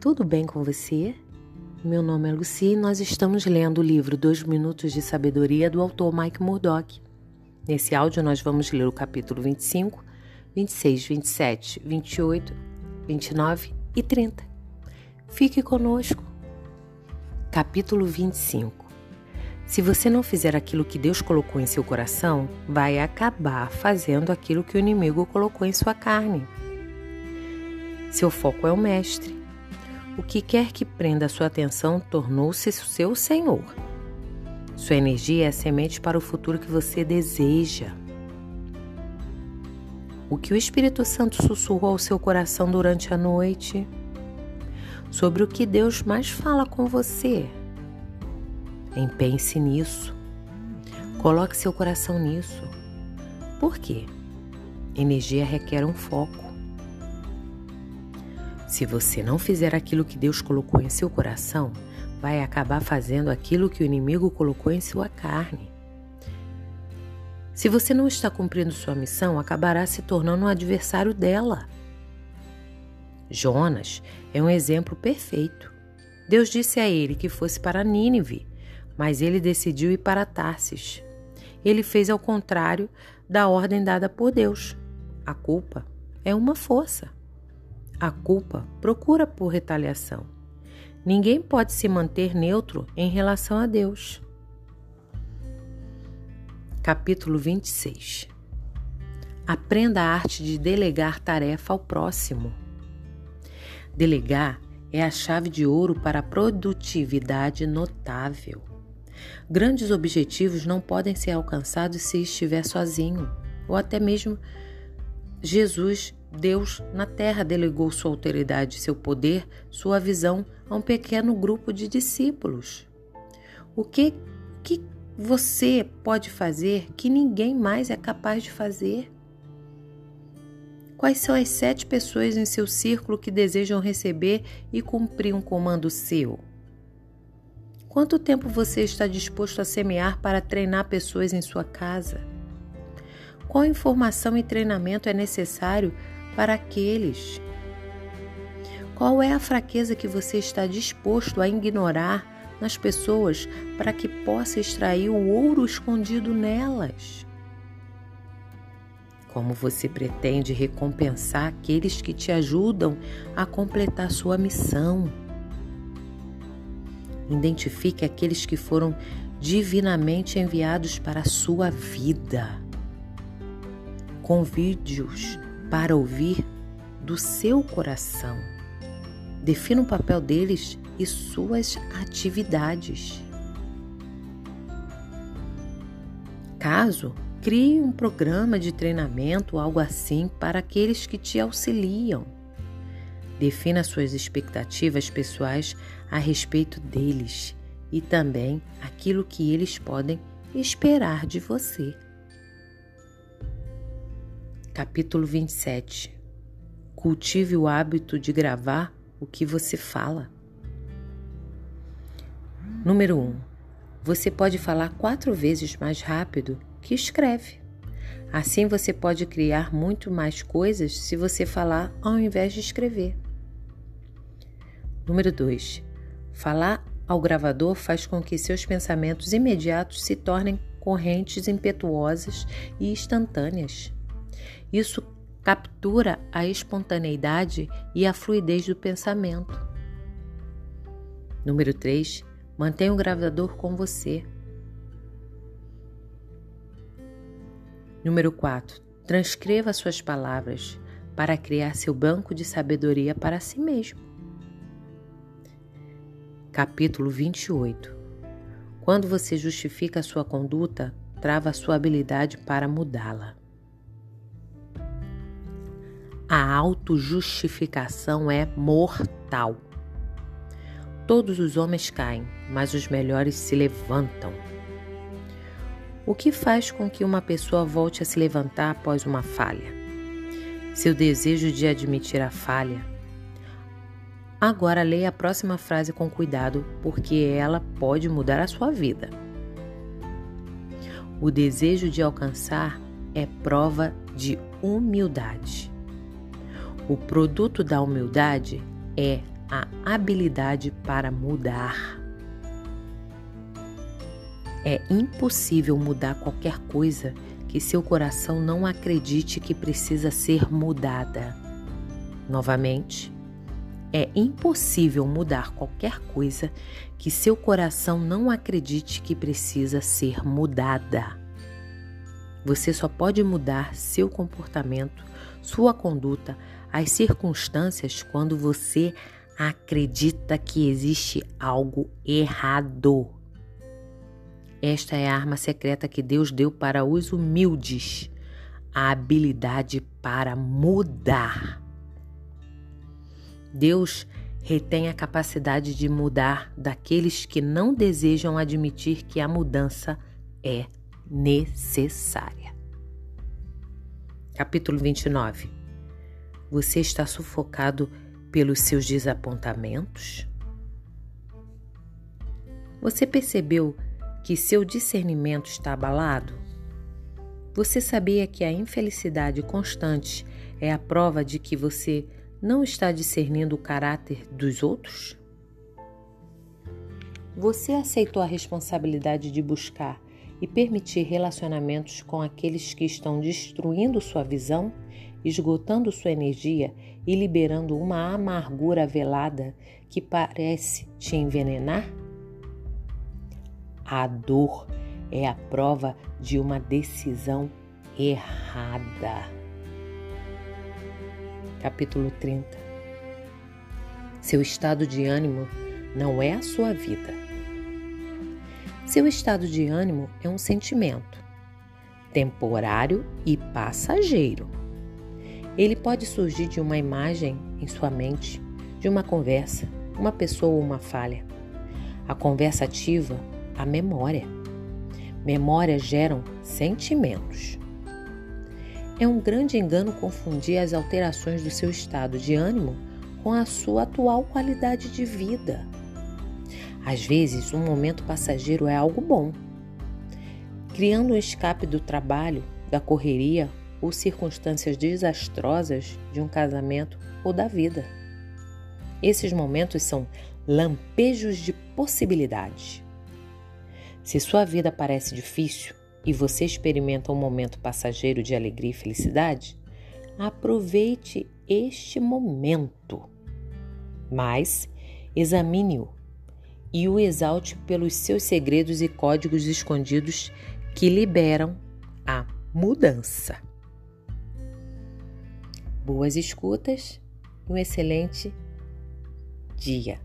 tudo bem com você? Meu nome é Lucy e nós estamos lendo o livro Dois Minutos de Sabedoria do autor Mike Murdock. Nesse áudio nós vamos ler o capítulo 25, 26, 27, 28, 29 e 30. Fique conosco. Capítulo 25 Se você não fizer aquilo que Deus colocou em seu coração, vai acabar fazendo aquilo que o inimigo colocou em sua carne. Seu foco é o Mestre. O que quer que prenda sua atenção tornou-se seu Senhor. Sua energia é a semente para o futuro que você deseja. O que o Espírito Santo sussurrou ao seu coração durante a noite? Sobre o que Deus mais fala com você? Empenhe-se nisso. Coloque seu coração nisso. Por quê? Energia requer um foco. Se você não fizer aquilo que Deus colocou em seu coração, vai acabar fazendo aquilo que o inimigo colocou em sua carne. Se você não está cumprindo sua missão, acabará se tornando um adversário dela. Jonas é um exemplo perfeito. Deus disse a ele que fosse para Nínive, mas ele decidiu ir para Tarsis. Ele fez ao contrário da ordem dada por Deus. A culpa é uma força. A culpa procura por retaliação. Ninguém pode se manter neutro em relação a Deus. Capítulo 26 Aprenda a arte de delegar tarefa ao próximo. Delegar é a chave de ouro para a produtividade notável. Grandes objetivos não podem ser alcançados se estiver sozinho, ou até mesmo Jesus Deus na terra delegou sua autoridade, seu poder, sua visão a um pequeno grupo de discípulos. O que, que você pode fazer que ninguém mais é capaz de fazer? Quais são as sete pessoas em seu círculo que desejam receber e cumprir um comando seu? Quanto tempo você está disposto a semear para treinar pessoas em sua casa? Qual informação e treinamento é necessário para aqueles. Qual é a fraqueza que você está disposto a ignorar nas pessoas para que possa extrair o ouro escondido nelas? Como você pretende recompensar aqueles que te ajudam a completar sua missão? Identifique aqueles que foram divinamente enviados para a sua vida. Convide-os para ouvir do seu coração. Defina o papel deles e suas atividades. Caso crie um programa de treinamento, algo assim, para aqueles que te auxiliam. Defina suas expectativas pessoais a respeito deles e também aquilo que eles podem esperar de você. Capítulo 27 Cultive o hábito de gravar o que você fala. Número 1. Um, você pode falar quatro vezes mais rápido que escreve. Assim você pode criar muito mais coisas se você falar ao invés de escrever. Número 2. Falar ao gravador faz com que seus pensamentos imediatos se tornem correntes impetuosas e instantâneas. Isso captura a espontaneidade e a fluidez do pensamento. Número 3. Mantenha o gravador com você. Número 4. Transcreva suas palavras para criar seu banco de sabedoria para si mesmo. Capítulo 28. Quando você justifica sua conduta, trava a sua habilidade para mudá-la. A autojustificação é mortal. Todos os homens caem, mas os melhores se levantam. O que faz com que uma pessoa volte a se levantar após uma falha? Seu desejo de admitir a falha. Agora leia a próxima frase com cuidado, porque ela pode mudar a sua vida. O desejo de alcançar é prova de humildade. O produto da humildade é a habilidade para mudar. É impossível mudar qualquer coisa que seu coração não acredite que precisa ser mudada. Novamente, é impossível mudar qualquer coisa que seu coração não acredite que precisa ser mudada. Você só pode mudar seu comportamento, sua conduta, as circunstâncias quando você acredita que existe algo errado. Esta é a arma secreta que Deus deu para os humildes a habilidade para mudar. Deus retém a capacidade de mudar daqueles que não desejam admitir que a mudança é necessária. Capítulo 29 Você está sufocado pelos seus desapontamentos? Você percebeu que seu discernimento está abalado? Você sabia que a infelicidade constante é a prova de que você não está discernindo o caráter dos outros? Você aceitou a responsabilidade de buscar e permitir relacionamentos com aqueles que estão destruindo sua visão, esgotando sua energia e liberando uma amargura velada que parece te envenenar? A dor é a prova de uma decisão errada. Capítulo 30 Seu estado de ânimo não é a sua vida. Seu estado de ânimo é um sentimento, temporário e passageiro. Ele pode surgir de uma imagem em sua mente, de uma conversa, uma pessoa ou uma falha. A conversa ativa a memória. Memórias geram sentimentos. É um grande engano confundir as alterações do seu estado de ânimo com a sua atual qualidade de vida. Às vezes, um momento passageiro é algo bom, criando um escape do trabalho, da correria ou circunstâncias desastrosas de um casamento ou da vida. Esses momentos são lampejos de possibilidades. Se sua vida parece difícil e você experimenta um momento passageiro de alegria e felicidade, aproveite este momento. Mas examine-o e o exalte pelos seus segredos e códigos escondidos que liberam a mudança. Boas escutas e um excelente dia.